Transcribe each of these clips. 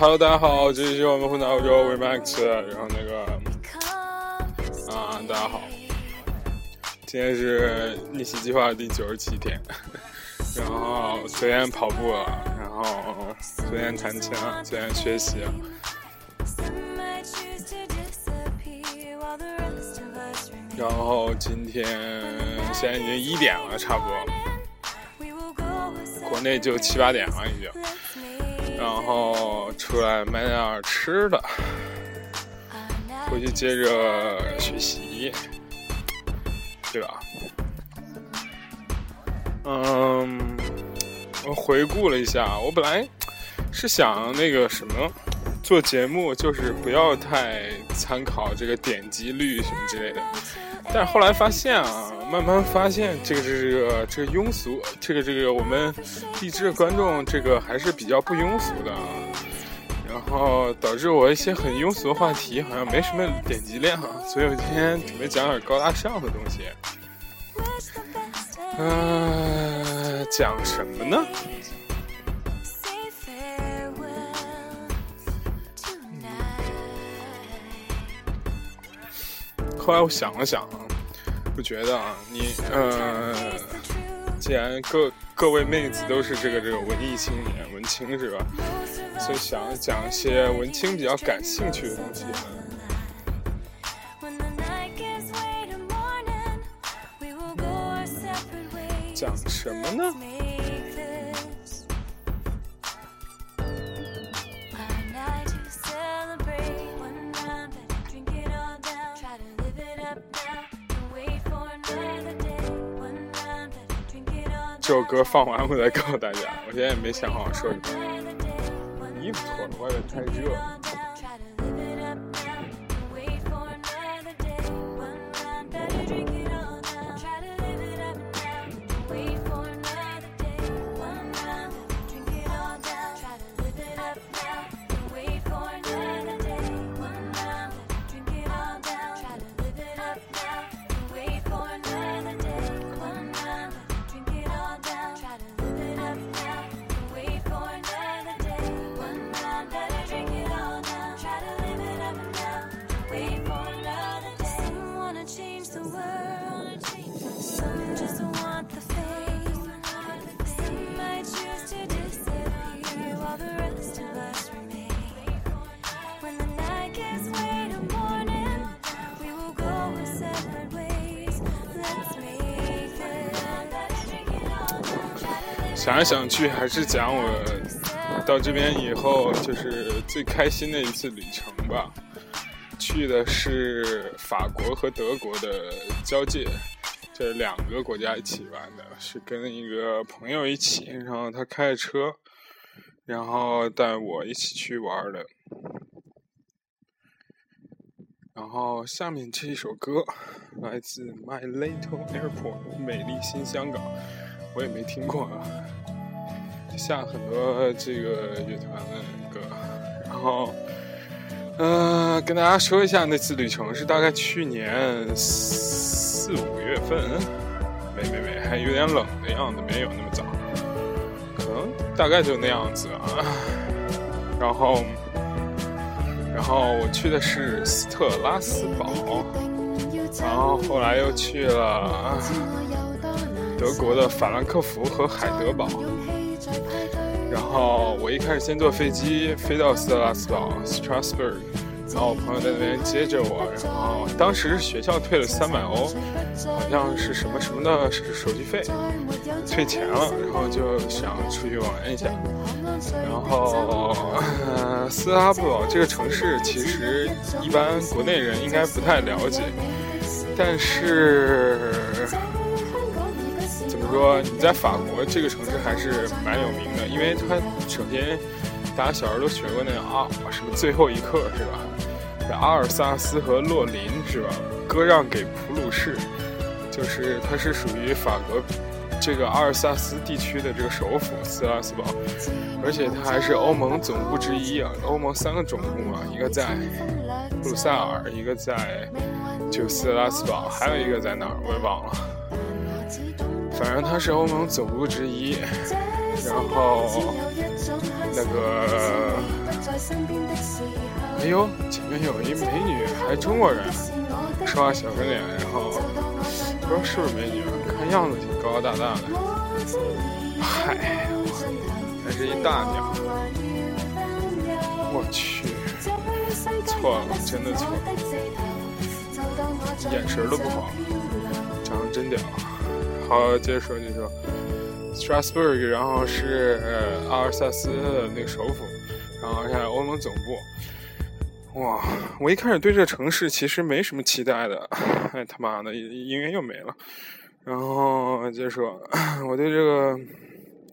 Hello，大家好，这里是我们混在欧洲，我是 Max，然后那个啊，大家好，今天是逆袭计划的第九十七天，然后昨天跑步了，然后昨天弹琴了，昨天学习了，然后今天现在已经一点了，差不多，国内就七八点了已经。然后出来买点吃的，回去接着学习，对吧？嗯，我回顾了一下，我本来是想那个什么做节目，就是不要太参考这个点击率什么之类的，但是后来发现啊。慢慢发现，这个这个这个庸俗，这个这个我们励志观众，这个还是比较不庸俗的，然后导致我一些很庸俗的话题好像没什么点击量，所以我今天准备讲点高大上的东西。嗯，讲什么呢？后来我想了想。我觉得啊，你呃，既然各各位妹子都是这个这个文艺青年、文青是吧？所以想讲一些文青比较感兴趣的东西。讲什么呢？这首歌放完，我再告诉大家。我现在也没想好说什么。衣服脱了，外面太热了。想来想去，还是讲我到这边以后就是最开心的一次旅程吧。去的是法国和德国的交界，这两个国家一起玩的，是跟一个朋友一起，然后他开着车，然后带我一起去玩的。然后下面这一首歌来自 My Little Airport，美丽新香港。我也没听过啊，下很多这个乐团的歌，然后，嗯，跟大家说一下那次旅程是大概去年四五月份，没没没，还有点冷的样子，没有那么早，可能大概就那样子啊。然后，然后我去的是斯特拉斯堡，然后后来又去了。德国的法兰克福和海德堡，然后我一开始先坐飞机飞到斯特拉斯堡 （Strasbourg），然后我朋友在那边接着我，然后当时学校退了三百欧，好像是什么什么的手续费，退钱了，然后就想出去玩一下。然后斯特拉斯堡这个城市其实一般国内人应该不太了解，但是。说你在法国这个城市还是蛮有名的，因为它首先大家小时候都学过那个啊什么最后一课是吧？阿尔萨斯和洛林是吧？割让给普鲁士，就是它是属于法国这个阿尔萨斯地区的这个首府斯拉斯堡，而且它还是欧盟总部之一啊。欧盟三个总部嘛，一个在布鲁塞尔，一个在就斯拉斯堡，还有一个在哪儿我也忘了。反正它是欧盟总部之一，然后那个哎呦，前面有一美女，还中国人，说话小个脸，然后不知道是不是美女，看样子挺高高大大的。嗨，还是一大鸟。我去，错了，真的错了，眼神都不好，长得真屌。好，接着说，接着说，Strasbourg，然后是阿尔萨斯的那个首府，然后在欧盟总部。哇，我一开始对这个城市其实没什么期待的，哎他妈的，音乐又没了。然后接着说，我对这个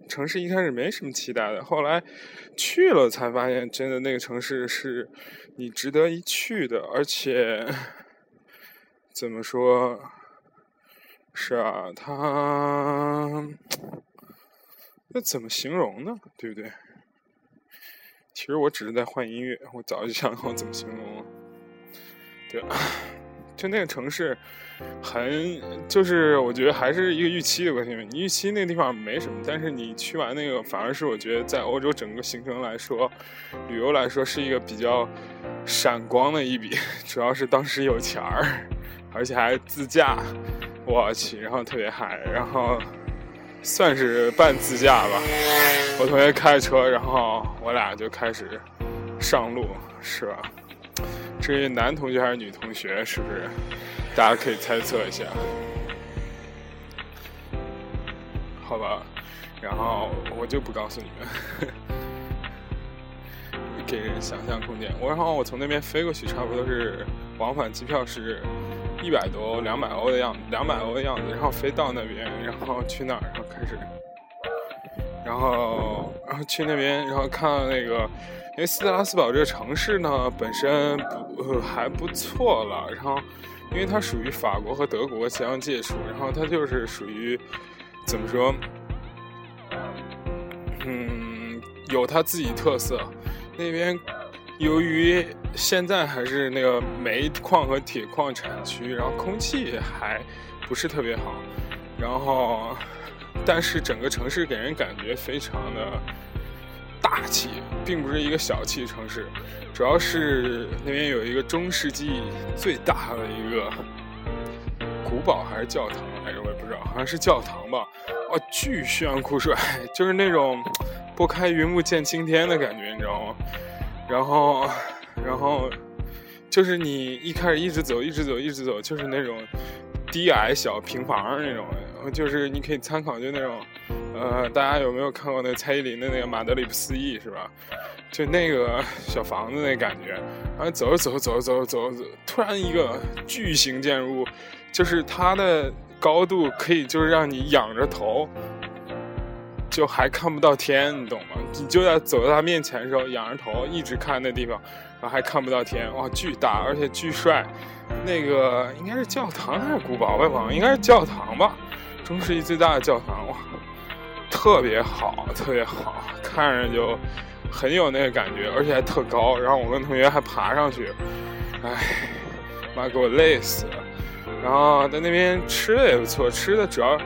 城市一开始没什么期待的，后来去了才发现，真的那个城市是你值得一去的，而且怎么说？是啊，它那怎么形容呢？对不对？其实我只是在换音乐，我早就想好怎么形容了。对，就那个城市，很就是我觉得还是一个预期的关系。你预期那地方没什么，但是你去完那个，反而是我觉得在欧洲整个行程来说，旅游来说是一个比较闪光的一笔。主要是当时有钱儿，而且还自驾，我去，然后特别嗨，然后。算是半自驾吧，我同学开车，然后我俩就开始上路，是吧？至于男同学还是女同学，是不是？大家可以猜测一下，好吧？然后我就不告诉你们，给人想象空间。我然后我从那边飞过去，差不多是往返机票是。一百多、两百欧的样子，两百欧的样子，然后飞到那边，然后去那儿，然后开始，然后，然后去那边，然后看到那个，因为斯特拉斯堡这个城市呢，本身不还不错了，然后，因为它属于法国和德国相接处，然后它就是属于怎么说，嗯，有它自己特色，那边。由于现在还是那个煤矿和铁矿产区，然后空气还不是特别好，然后，但是整个城市给人感觉非常的大气，并不是一个小气城市，主要是那边有一个中世纪最大的一个古堡还是教堂来着，我也不知道，好像是教堂吧，哦，巨炫酷帅，就是那种拨开云雾见青天的感觉，你知道吗？然后，然后，就是你一开始一直走，一直走，一直走，就是那种低矮小平房那种，就是你可以参考，就那种，呃，大家有没有看过那蔡依林的那个《马德里不思议》是吧？就那个小房子那感觉，然后走着走着走着走着走着，突然一个巨型建筑物，就是它的高度可以就是让你仰着头。就还看不到天，你懂吗？你就在走到他面前的时候，仰着头一直看那地方，然后还看不到天，哇，巨大，而且巨帅。那个应该是教堂还是古堡？我也忘了，应该是教堂吧。中世纪最大的教堂，哇，特别好，特别好，看着就很有那个感觉，而且还特高。然后我跟同学还爬上去，哎，妈给我累死了。然后在那边吃的也不错，吃的主要。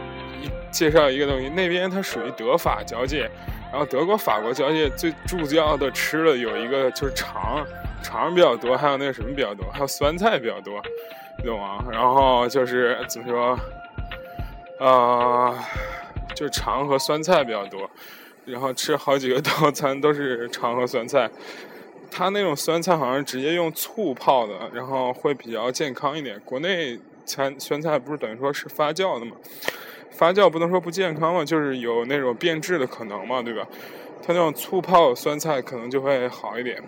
介绍一个东西，那边它属于德法交界，然后德国法国交界最主要的吃的有一个就是肠，肠比较多，还有那个什么比较多，还有酸菜比较多，你懂吗？然后就是怎么说，呃，就是肠和酸菜比较多，然后吃好几个套餐都是肠和酸菜，它那种酸菜好像直接用醋泡的，然后会比较健康一点。国内餐酸菜不是等于说是发酵的吗？发酵不能说不健康嘛，就是有那种变质的可能嘛，对吧？它那种醋泡酸菜可能就会好一点。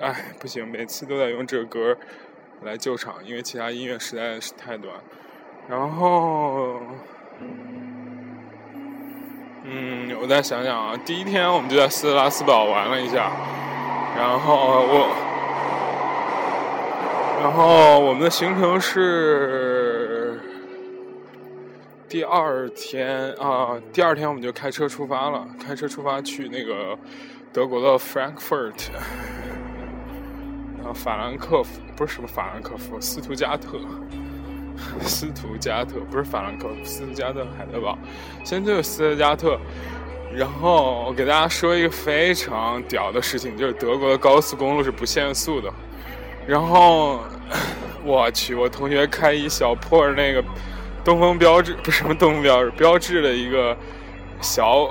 哎，不行，每次都在用这个歌来救场，因为其他音乐实在是太短。然后，嗯，我再想想啊，第一天我们就在斯特拉斯堡玩了一下，然后我，然后我们的行程是。第二天啊，第二天我们就开车出发了，开车出发去那个德国的 Frankfurt，然后法兰克福不是什么法兰克福，斯图加特，斯图加特不是法兰克福，斯图加特海德堡，先去斯图加特，然后我给大家说一个非常屌的事情，就是德国的高速公路是不限速的。然后 我去，我同学开一小破那个东风标致，不是什么东风标致，标致的一个小，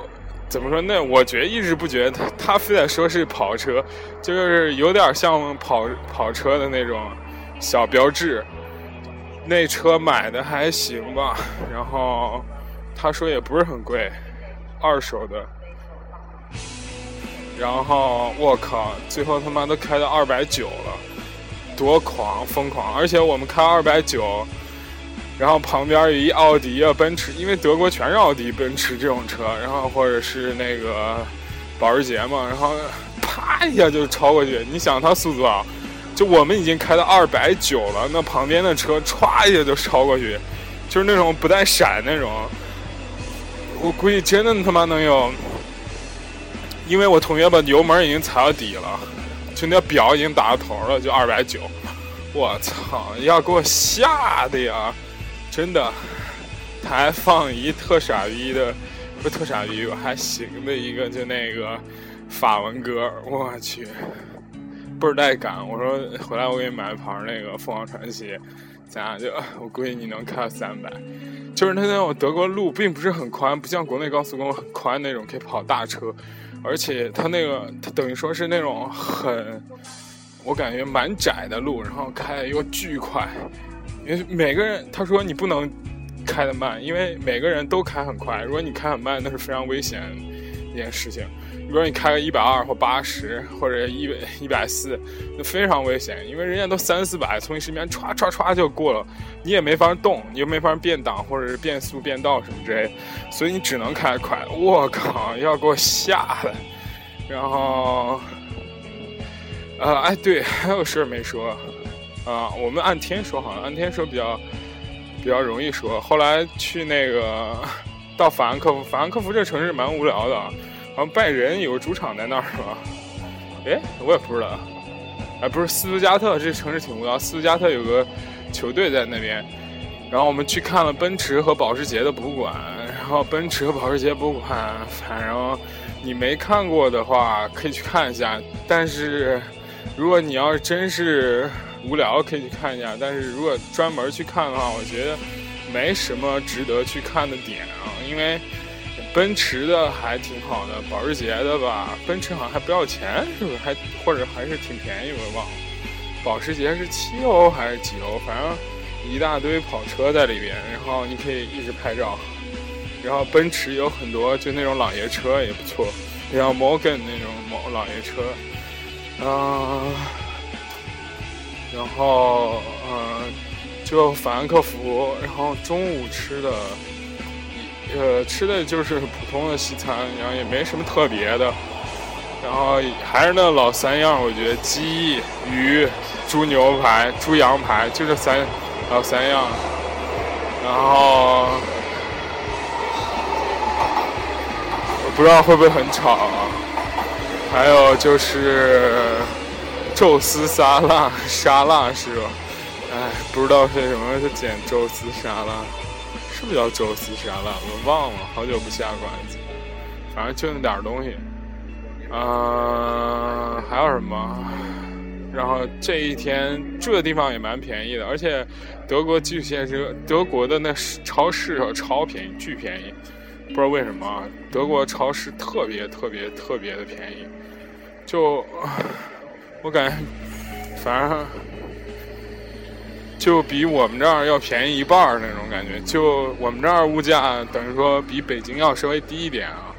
怎么说？那我觉得一直不觉得他，他非得说是跑车，就是有点像跑跑车的那种小标致。那车买的还行吧，然后他说也不是很贵。二手的，然后我靠，最后他妈都开到二百九了，多狂疯狂！而且我们开二百九，然后旁边有一奥迪啊、奔驰，因为德国全是奥迪、奔驰这种车，然后或者是那个保时捷嘛，然后啪一下就超过去。你想它速度啊，就我们已经开到二百九了，那旁边的车歘一下就超过去，就是那种不带闪那种。我估计真的他妈能有，因为我同学把油门已经踩到底了，就那表已经打到头了，就二百九。我操，要给我吓的呀！真的，他还放一特傻逼的，不特傻逼吧，还行的一个，就那个法文歌。我去，倍儿带感。我说回来我给你买一盘那个凤凰传奇，咱俩就我估计你能开到三百。就是它那种德国路并不是很宽，不像国内高速公路很宽那种可以跑大车，而且它那个他等于说是那种很，我感觉蛮窄的路，然后开又巨快，因为每个人他说你不能开的慢，因为每个人都开很快，如果你开很慢，那是非常危险一件事情。如果你开个一百二或八十或者一百一百四，那非常危险，因为人家都三四百，从你身边歘歘歘就过了，你也没法动，你又没法变档或者是变速变道什么之类，所以你只能开快。我靠，要给我吓的！然后，呃，哎，对，还有事儿没说啊，我们按天说好了，按天说比较比较容易说。后来去那个到法兰克福，法兰克福这城市蛮无聊的。好像拜仁有个主场在那儿是吧？哎，我也不知道。哎，不是斯图加特，这城市挺无聊。斯图加特有个球队在那边。然后我们去看了奔驰和保时捷的博物馆。然后奔驰和保时捷博物馆，反正你没看过的话可以去看一下。但是如果你要是真是无聊，可以去看一下。但是如果专门去看的话，我觉得没什么值得去看的点啊，因为。奔驰的还挺好的，保时捷的吧，奔驰好像还不要钱，是不是？还或者还是挺便宜，我也忘了。保时捷是七欧还是几欧？反正一大堆跑车在里边，然后你可以一直拍照。然后奔驰有很多就那种老爷车也不错，像 Morgan 那种老老爷车，啊，然后嗯，就法兰克福，然后中午吃的。呃，吃的就是普通的西餐，然后也没什么特别的，然后还是那老三样，我觉得鸡、鱼、猪牛排、猪羊排就这三老三样，然后不知道会不会很吵，啊还有就是宙斯沙拉沙拉是吧？哎，不知道为什么就捡宙斯沙拉。是不是叫宙斯沙拉？我忘了，好久不下馆子。反正就那点东西。嗯，还有什么？然后这一天住的地方也蛮便宜的，而且德国巨现实，德国的那超市超便宜，巨便宜。不知道为什么，德国超市特别特别特别的便宜。就我感觉，反正。就比我们这儿要便宜一半儿那种感觉，就我们这儿物价等于说比北京要稍微低一点啊。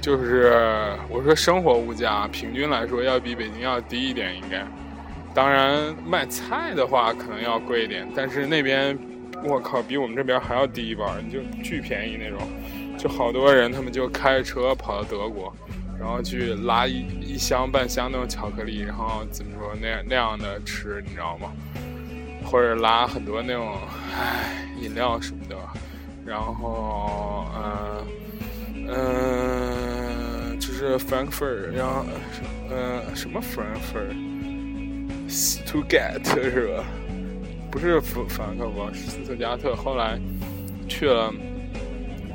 就是我说生活物价平均来说要比北京要低一点应该。当然卖菜的话可能要贵一点，但是那边我靠比我们这边还要低一半儿，就巨便宜那种。就好多人他们就开着车跑到德国，然后去拉一一箱半箱那种巧克力，然后怎么说那样那样的吃，你知道吗？或者拉很多那种唉饮料什么的，然后嗯嗯，就是 Frankfurt，然后嗯什么 Frankfurt，Stuttgart 是吧？不是弗弗兰克福，斯特加特。后来去了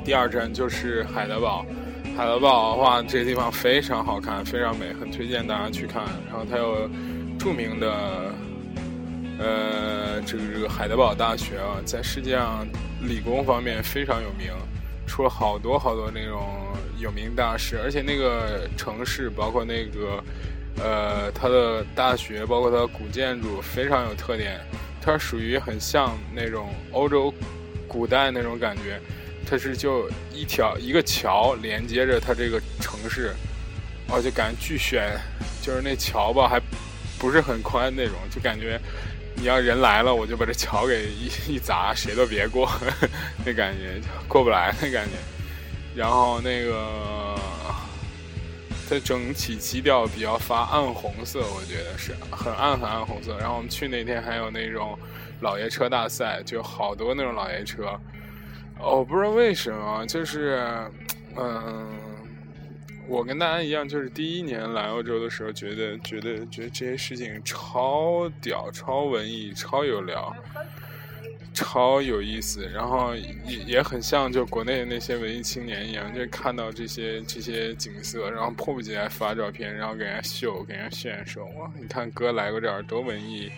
第二站就是海德堡，海德堡的话，这个地方非常好看，非常美，很推荐大家去看。然后它有著名的，呃，这个这个海德堡大学啊，在世界上理工方面非常有名，出了好多好多那种有名大师。而且那个城市，包括那个，呃，它的大学，包括它古建筑，非常有特点。它属于很像那种欧洲古代那种感觉。它是就一条一个桥连接着它这个城市，哦，就感觉巨悬，就是那桥吧，还不是很宽那种，就感觉你要人来了，我就把这桥给一一砸，谁都别过，那感觉过不来那感觉。然后那个它整体基调比较发暗红色，我觉得是很暗很暗红色。然后我们去那天还有那种老爷车大赛，就好多那种老爷车。我不知道为什么，就是，嗯，我跟大家一样，就是第一年来欧洲的时候，觉得觉得觉得这些事情超屌、超文艺、超有聊、超有意思，然后也也很像就国内的那些文艺青年一样，就看到这些这些景色，然后迫不及待发照片，然后给人家秀、给人家炫，说哇，你看哥来过这儿多文艺，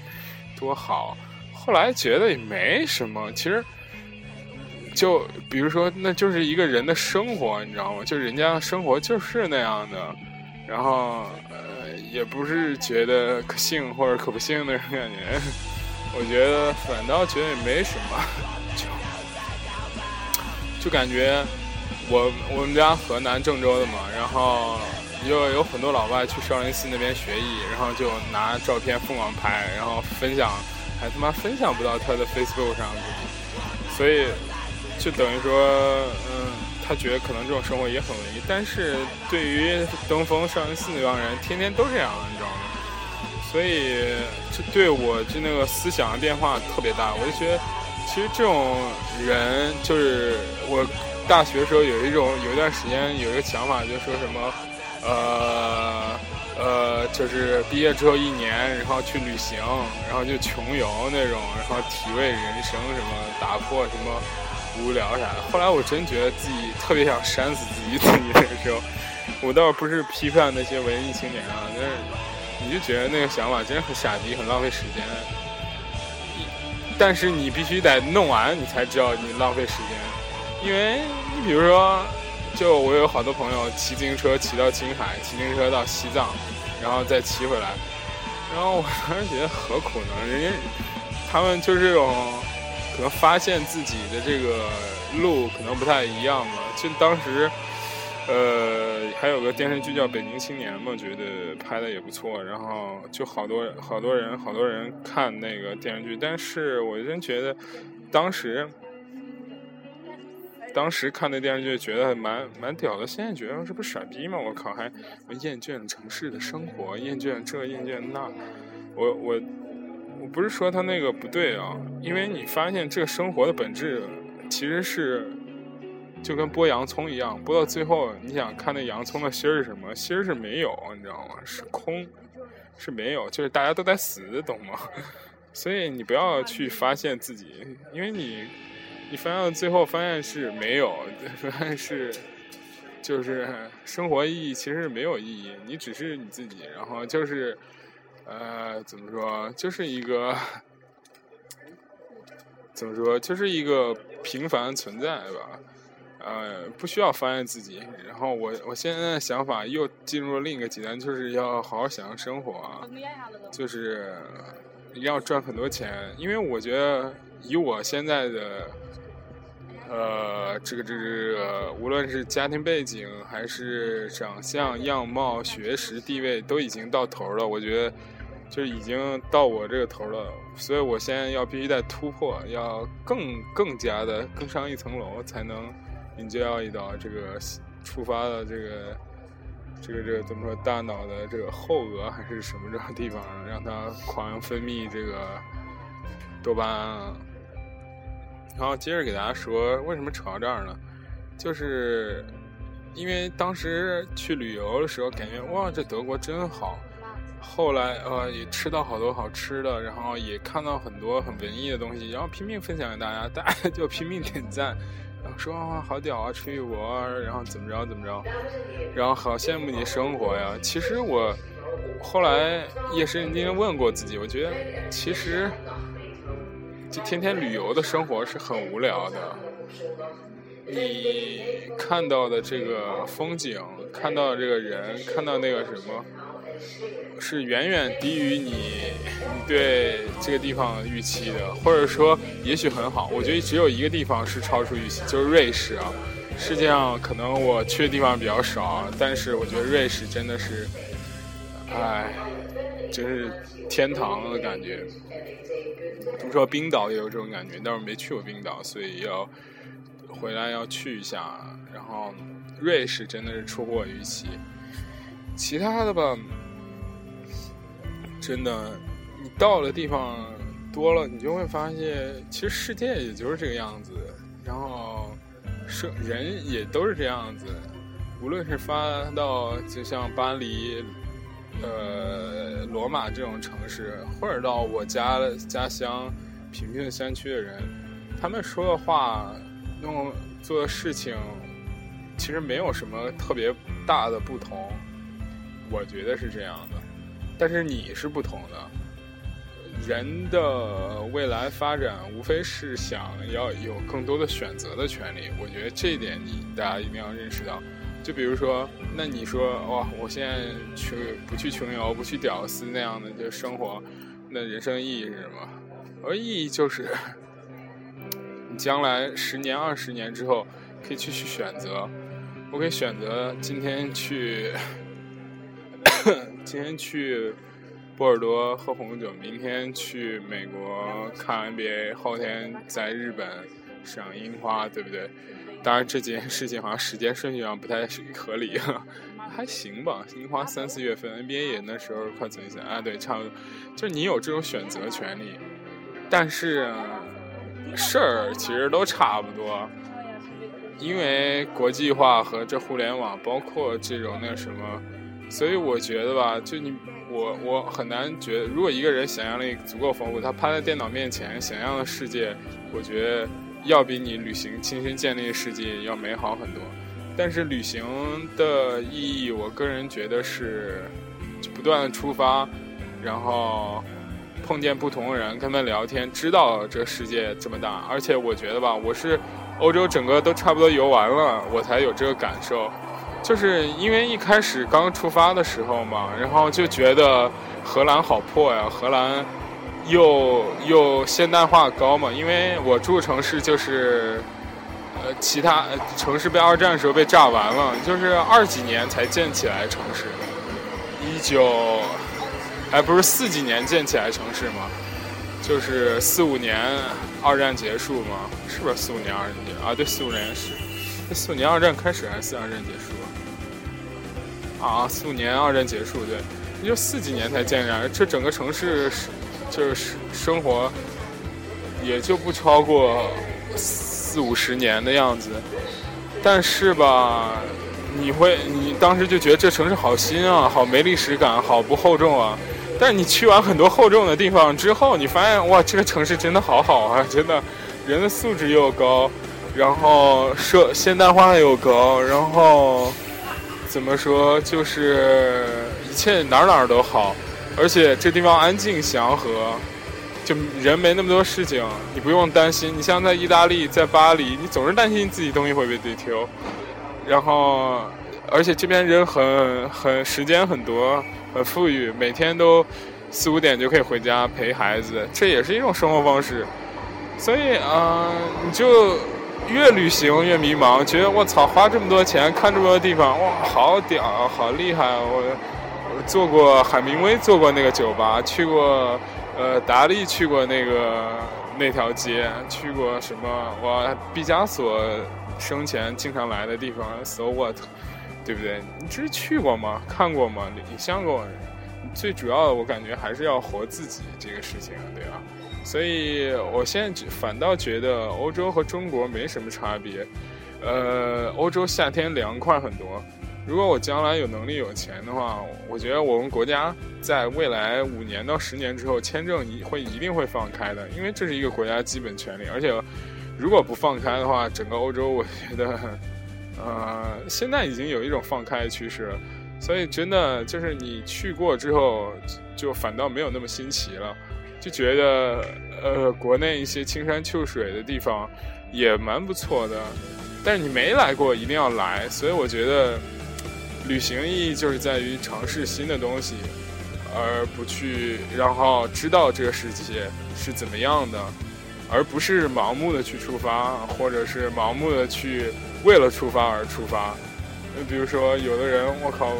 多好。后来觉得也没什么，其实。就比如说，那就是一个人的生活，你知道吗？就人家生活就是那样的，然后呃，也不是觉得可信或者可不信那种感觉。我觉得反倒觉得也没什么，就就感觉我我们家河南郑州的嘛，然后又有很多老外去少林寺那边学艺，然后就拿照片疯狂拍，然后分享，还他妈分享不到他的 Facebook 上，所以。就等于说，嗯，他觉得可能这种生活也很文艺，但是对于登封少林寺那帮人，天天都这样，你知道吗？所以这对我就那个思想的变化特别大。我就觉得，其实这种人，就是我大学的时候有一种有一段时间有一个想法，就说什么，呃呃，就是毕业之后一年，然后去旅行，然后就穷游那种，然后体味人生什么，打破什么。无聊啥的，后来我真觉得自己特别想扇死自己。自己那个时候，我倒不是批判那些文艺青年啊，但是你就觉得那个想法真的很傻逼，很浪费时间。但是你必须得弄完，你才知道你浪费时间。因为你比如说，就我有好多朋友骑自行车骑到青海，骑自行车到西藏，然后再骑回来，然后我 当时觉得何苦呢？人家他们就是这种。可能发现自己的这个路可能不太一样吧。就当时，呃，还有个电视剧叫《北京青年》嘛，觉得拍的也不错。然后就好多好多人好多人看那个电视剧，但是我真觉得当时当时看那电视剧觉得蛮蛮屌的。现在觉得这不是傻逼吗？我靠，还厌倦城市的生活，厌倦这厌倦那，我我。我不是说他那个不对啊，因为你发现这个生活的本质其实是就跟剥洋葱一样，剥到最后你想看那洋葱的芯儿是什么？芯儿是没有，你知道吗？是空，是没有，就是大家都在死，懂吗？所以你不要去发现自己，因为你你发现最后发现是没有，发现是就是生活意义其实是没有意义，你只是你自己，然后就是。呃，怎么说，就是一个怎么说，就是一个平凡存在吧。呃，不需要发现自己。然后我我现在的想法又进入了另一个极端，就是要好好享受生活啊，就是要赚很多钱。因为我觉得以我现在的呃这个这个，无论是家庭背景还是长相、样貌、学识、地位，都已经到头了。我觉得。就已经到我这个头了，所以我现在要必须得突破，要更更加的更上一层楼，才能 enjoy 到这个触发的这个这个这个怎么说大脑的这个后额还是什么这个地方，让它狂分泌这个多巴胺。然后接着给大家说，为什么扯到这儿呢？就是因为当时去旅游的时候，感觉哇，这德国真好。后来呃也吃到好多好吃的，然后也看到很多很文艺的东西，然后拼命分享给大家，大家就拼命点赞，然后说啊好屌啊，出去玩，然后怎么着怎么着，然后好羡慕你生活呀。其实我后来夜深人静问过自己，我觉得其实就天天旅游的生活是很无聊的。你看到的这个风景，看到这个人，看到那个什么。是远远低于你你对这个地方预期的，或者说也许很好。我觉得只有一个地方是超出预期，就是瑞士啊。世界上可能我去的地方比较少，但是我觉得瑞士真的是，哎，真是天堂的感觉。听说冰岛也有这种感觉，但是没去过冰岛，所以要回来要去一下。然后瑞士真的是出乎我预期，其他的吧。真的，你到了地方多了，你就会发现，其实世界也就是这个样子。然后，是人也都是这样子。无论是发到就像巴黎、呃罗马这种城市，或者到我家家乡平平山区的人，他们说的话、弄做的事情，其实没有什么特别大的不同。我觉得是这样的。但是你是不同的，人的未来发展无非是想要有更多的选择的权利。我觉得这一点你大家一定要认识到。就比如说，那你说哇，我现在去不去穷游，不去屌丝那样的就生活，那人生意义是什么？而意义就是你将来十年、二十年之后可以去去选择。我可以选择今天去。今天去波尔多喝红酒，明天去美国看 NBA，后天在日本赏樱花，对不对？当然这件事情好像时间顺序上不太合理，还行吧。樱花三四月份，NBA 也那时候快走一下啊，对，差不多。就你有这种选择权利，但是事儿其实都差不多，因为国际化和这互联网，包括这种那什么。所以我觉得吧，就你我我很难觉得，如果一个人想象力足够丰富，他趴在电脑面前想象的世界，我觉得要比你旅行亲身建立的世界要美好很多。但是旅行的意义，我个人觉得是不断的出发，然后碰见不同的人，跟他们聊天，知道这世界这么大。而且我觉得吧，我是欧洲整个都差不多游完了，我才有这个感受。就是因为一开始刚出发的时候嘛，然后就觉得荷兰好破呀，荷兰又又现代化高嘛。因为我住城市就是，呃，其他城市被二战时候被炸完了，就是二几年才建起来城市，一九，还不是四几年建起来城市嘛，就是四五年二战结束嘛，是不是四五年二战结啊？对，四五年是，四五年二战开始还是四二战结束？啊，四五年二战结束，对，也就四几年才建起来，这整个城市是就是生活，也就不超过四五十年的样子。但是吧，你会，你当时就觉得这城市好新啊，好没历史感，好不厚重啊。但是你去完很多厚重的地方之后，你发现哇，这个城市真的好好啊，真的，人的素质又高，然后社现代化又高，然后。怎么说？就是一切哪哪都好，而且这地方安静祥和，就人没那么多事情，你不用担心。你像在意大利，在巴黎，你总是担心自己东西会被丢丢。然后，而且这边人很很时间很多，很富裕，每天都四五点就可以回家陪孩子，这也是一种生活方式。所以嗯，你就。越旅行越迷茫，觉得我操，花这么多钱看这么多地方，哇，好屌，好厉害！我我做过海明威，做过那个酒吧，去过呃达利，去过那个那条街，去过什么？我毕加索生前经常来的地方，So what？对不对？你这是去过吗？看过吗？你像过？最主要的，我感觉还是要活自己这个事情，对吧？所以，我现在反倒觉得欧洲和中国没什么差别。呃，欧洲夏天凉快很多。如果我将来有能力、有钱的话，我觉得我们国家在未来五年到十年之后，签证一会一定会放开的，因为这是一个国家基本权利。而且，如果不放开的话，整个欧洲我觉得，呃，现在已经有一种放开的趋势了。所以真的就是你去过之后，就反倒没有那么新奇了，就觉得呃，国内一些青山秋水的地方也蛮不错的。但是你没来过，一定要来。所以我觉得，旅行意义就是在于尝试新的东西，而不去然后知道这个世界是怎么样的，而不是盲目的去出发，或者是盲目的去为了出发而出发。比如说，有的人，我靠，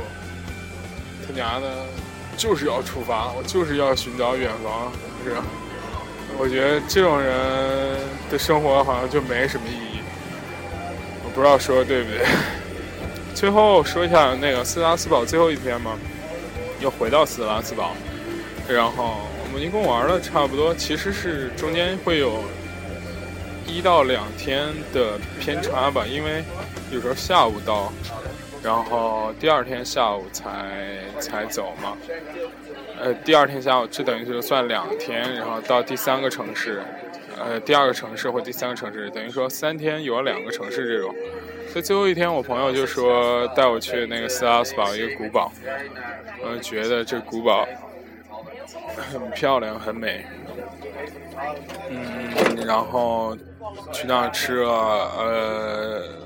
他娘的，就是要出发，我就是要寻找远方，是？我觉得这种人的生活好像就没什么意义。我不知道说的对不对。最后说一下那个斯拉斯堡最后一天嘛，又回到斯拉斯堡，然后我们一共玩了差不多，其实是中间会有一到两天的偏差吧，因为有时候下午到。然后第二天下午才才走嘛，呃，第二天下午这等于就算两天，然后到第三个城市，呃，第二个城市或第三个城市，等于说三天有了两个城市这种。所以最后一天，我朋友就说带我去那个斯拉斯堡一个古堡，我，觉得这古堡很漂亮很美，嗯，然后去那儿吃了呃。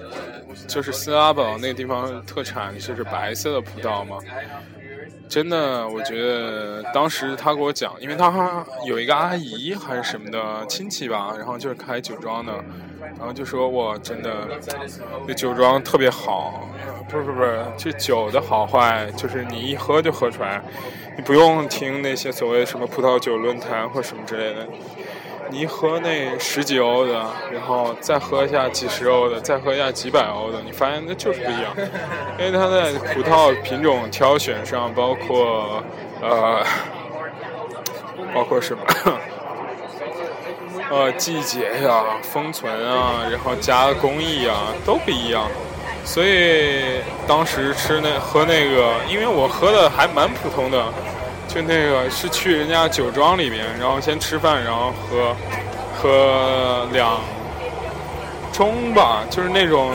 就是斯拉堡那个地方特产就是白色的葡萄嘛，真的，我觉得当时他给我讲，因为他有一个阿姨还是什么的亲戚吧，然后就是开酒庄的，然后就说我真的这酒庄特别好，不是不是不是，这酒的好坏就是你一喝就喝出来，你不用听那些所谓什么葡萄酒论坛或什么之类的。你喝那十几欧的，然后再喝一下几十欧的，再喝一下几百欧的，你发现那就是不一样。因为它在葡萄品种挑选上，包括呃，包括什么，呃，季节呀、封存啊，然后加工艺啊，都不一样。所以当时吃那喝那个，因为我喝的还蛮普通的。就那个是去人家酒庄里面，然后先吃饭，然后喝，喝两盅吧，就是那种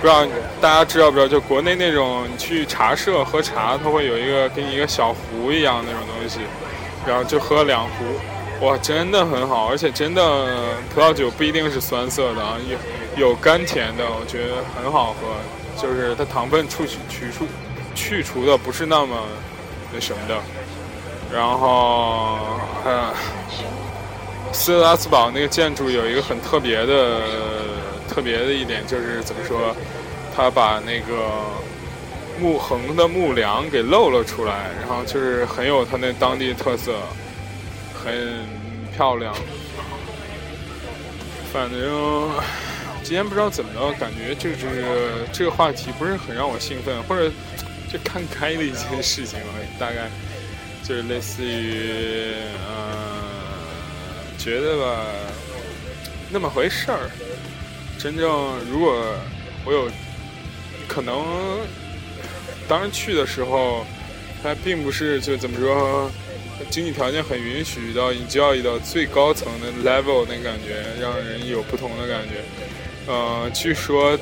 不知道大家知道不知道，就国内那种你去茶社喝茶，它会有一个给你一个小壶一样那种东西，然后就喝两壶，哇，真的很好，而且真的葡萄酒不一定是酸涩的啊，有有甘甜的，我觉得很好喝，就是它糖分去去除去除的不是那么那什么的。然后，嗯，斯特拉斯堡那个建筑有一个很特别的、特别的一点，就是怎么说，他把那个木横的木梁给露了出来，然后就是很有他那当地特色，很漂亮。反正今天不知道怎么了，感觉就是这个话题不是很让我兴奋，或者就看开的一件事情了，大概。就是类似于，嗯，觉得吧，那么回事儿。真正如果我有可能，当时去的时候，它并不是就怎么说，经济条件很允许到你教育到最高层的 level 那感觉，让人有不同的感觉。呃，据说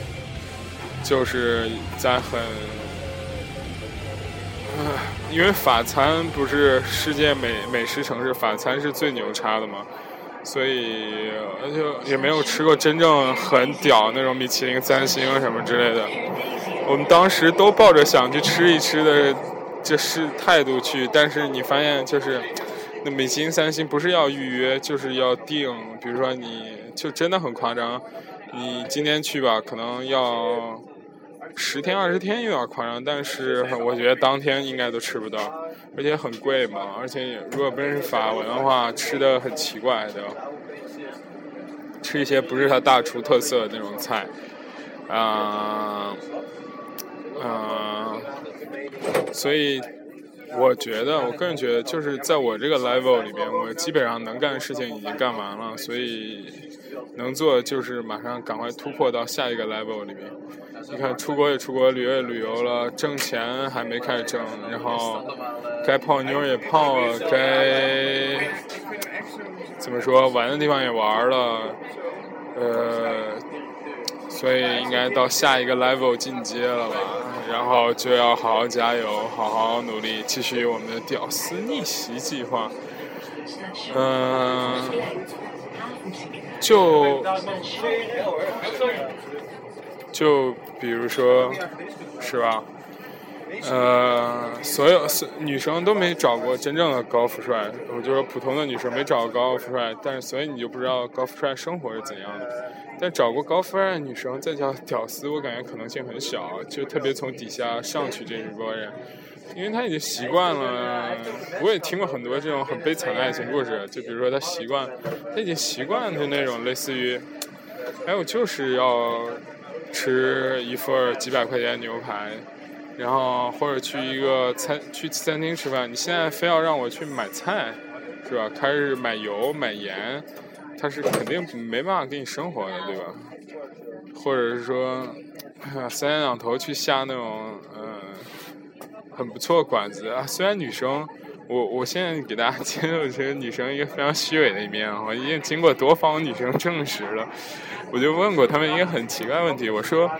就是在很。因为法餐不是世界美美食城市，法餐是最牛叉的嘛，所以就也没有吃过真正很屌那种米其林三星什么之类的。我们当时都抱着想去吃一吃的这是态度去，但是你发现就是那米其林三星不是要预约，就是要订。比如说你就真的很夸张，你今天去吧，可能要。十天二十天有点夸张，但是我觉得当天应该都吃不到，而且很贵嘛。而且如果不认识法文的话，吃的很奇怪的，吃一些不是他大厨特色的那种菜，啊，啊，所以我觉得，我个人觉得，就是在我这个 level 里边，我基本上能干的事情已经干完了，所以能做就是马上赶快突破到下一个 level 里面。你看，出国也出国，旅游也旅游了，挣钱还没开始挣，然后该泡妞也泡了，该怎么说玩的地方也玩了，呃，所以应该到下一个 level 进阶了吧，然后就要好好加油，好好努力，继续我们的屌丝逆袭计划。嗯，就就比如说，是吧？呃，所有女生都没找过真正的高富帅，我就说普通的女生没找过高富帅，但是所以你就不知道高富帅生活是怎样的。但找过高富帅的女生再叫屌丝，我感觉可能性很小，就特别从底下上去这一波人，因为他已经习惯了。我也听过很多这种很悲惨的爱情故事，就比如说他习惯，他已经习惯就那种类似于，哎，我就是要吃一份几百块钱牛排。然后或者去一个餐去餐厅吃饭，你现在非要让我去买菜，是吧？开始买油买盐，他是肯定没办法给你生活的，对吧？或者是说，三天两头去下那种嗯很不错馆子啊。虽然女生，我我现在给大家揭露这个女生一个非常虚伪的一面啊，我已经经过多方女生证实了。我就问过他们一个很奇怪的问题，我说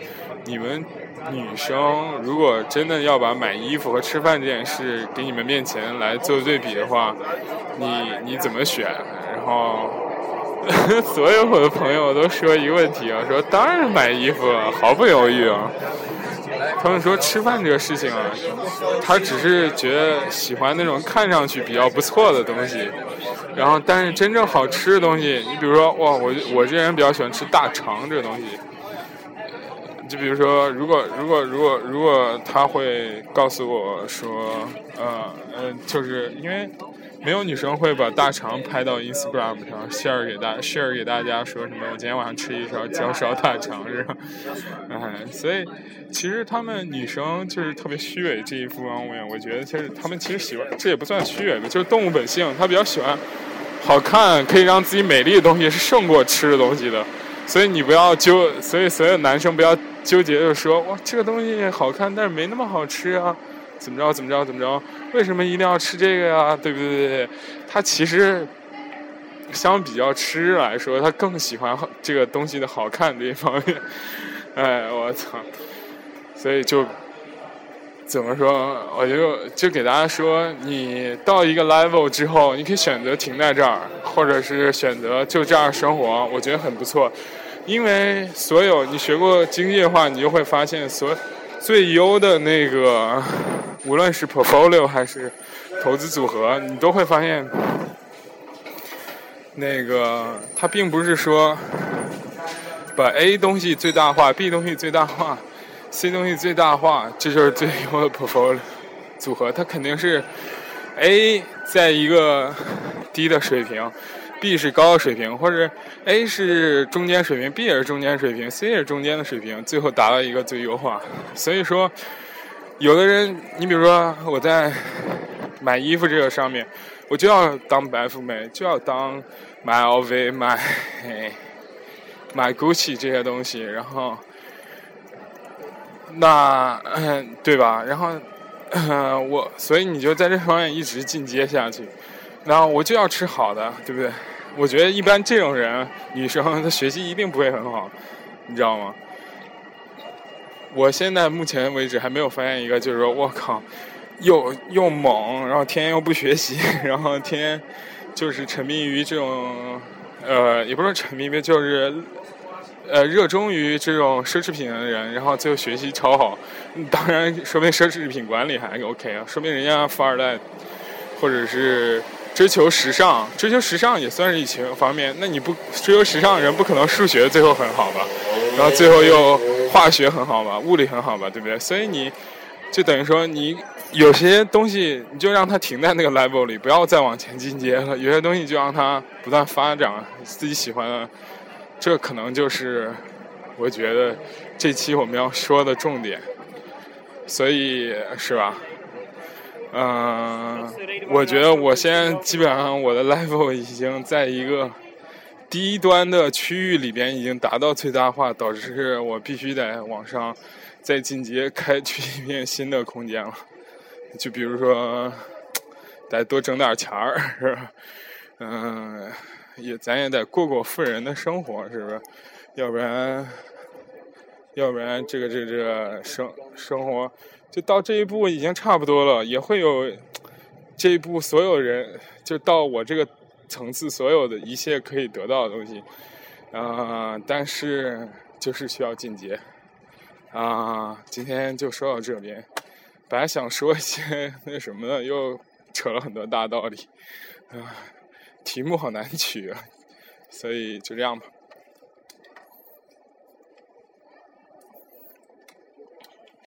你们。女生如果真的要把买衣服和吃饭这件事给你们面前来做对比的话，你你怎么选？然后 所有我的朋友都说一个问题啊，说当然买衣服了，毫不犹豫啊。他们说吃饭这个事情啊，他只是觉得喜欢那种看上去比较不错的东西，然后但是真正好吃的东西，你比如说哇，我我这人比较喜欢吃大肠这个东西。就比如说，如果如果如果如果他会告诉我说，呃呃，就是因为没有女生会把大肠拍到 Instagram 上 share 给大 share 给大家说什么，我今天晚上吃一勺焦烧大肠是吧？哎，所以其实他们女生就是特别虚伪这一方面，我觉得其实他们其实喜欢，这也不算虚伪吧，就是动物本性，他比较喜欢好看，可以让自己美丽的东西是胜过吃的东西的。所以你不要纠，所以所有男生不要纠结，就说哇这个东西好看，但是没那么好吃啊，怎么着怎么着怎么着？为什么一定要吃这个呀？对不对？他其实相比较吃来说，他更喜欢这个东西的好看这一方面。哎，我操！所以就怎么说？我就就给大家说，你到一个 level 之后，你可以选择停在这儿，或者是选择就这样生活，我觉得很不错。因为所有你学过经济的话，你就会发现，所最优的那个，无论是 portfolio 还是投资组合，你都会发现，那个它并不是说把 A 东西最大化，B 东西最大化，C 东西最大化，这就是最优的 portfolio 组合。它肯定是 A 在一个低的水平。B 是高的水平，或者 A 是中间水平，B 也是中间水平，C 也是中间的水平，最后达到一个最优化。所以说，有的人，你比如说我在买衣服这个上面，我就要当白富美，就要当买 LV、买买 Gucci 这些东西，然后那对吧？然后我，所以你就在这方面一直进阶下去。然后我就要吃好的，对不对？我觉得一般这种人，女生她学习一定不会很好，你知道吗？我现在目前为止还没有发现一个，就是说我靠，又又猛，然后天天又不学习，然后天天就是沉迷于这种，呃，也不是沉迷吧，就是呃热衷于这种奢侈品的人，然后最后学习超好。当然，说明奢侈品管理还 OK 啊，说明人家富二代，或者是。追求时尚，追求时尚也算是一情方面。那你不追求时尚的，人不可能数学最后很好吧？然后最后又化学很好吧？物理很好吧？对不对？所以你就等于说，你有些东西你就让它停在那个 level 里，不要再往前进阶了。有些东西就让它不断发展，自己喜欢的。这可能就是我觉得这期我们要说的重点。所以是吧？嗯，我觉得我现在基本上我的 level 已经在一个低端的区域里边已经达到最大化，导致我必须得往上再进阶，开去一片新的空间了。就比如说，得多挣点钱儿，是吧？嗯，也咱也得过过富人的生活，是不是？要不然，要不然这个这个这个生生活就到这一步已经差不多了，也会有这一步所有人就到我这个层次所有的一切可以得到的东西啊，但是就是需要进阶啊。今天就说到这边，本来想说一些那什么的，又扯了很多大道理啊。题目好难取啊，所以就这样吧。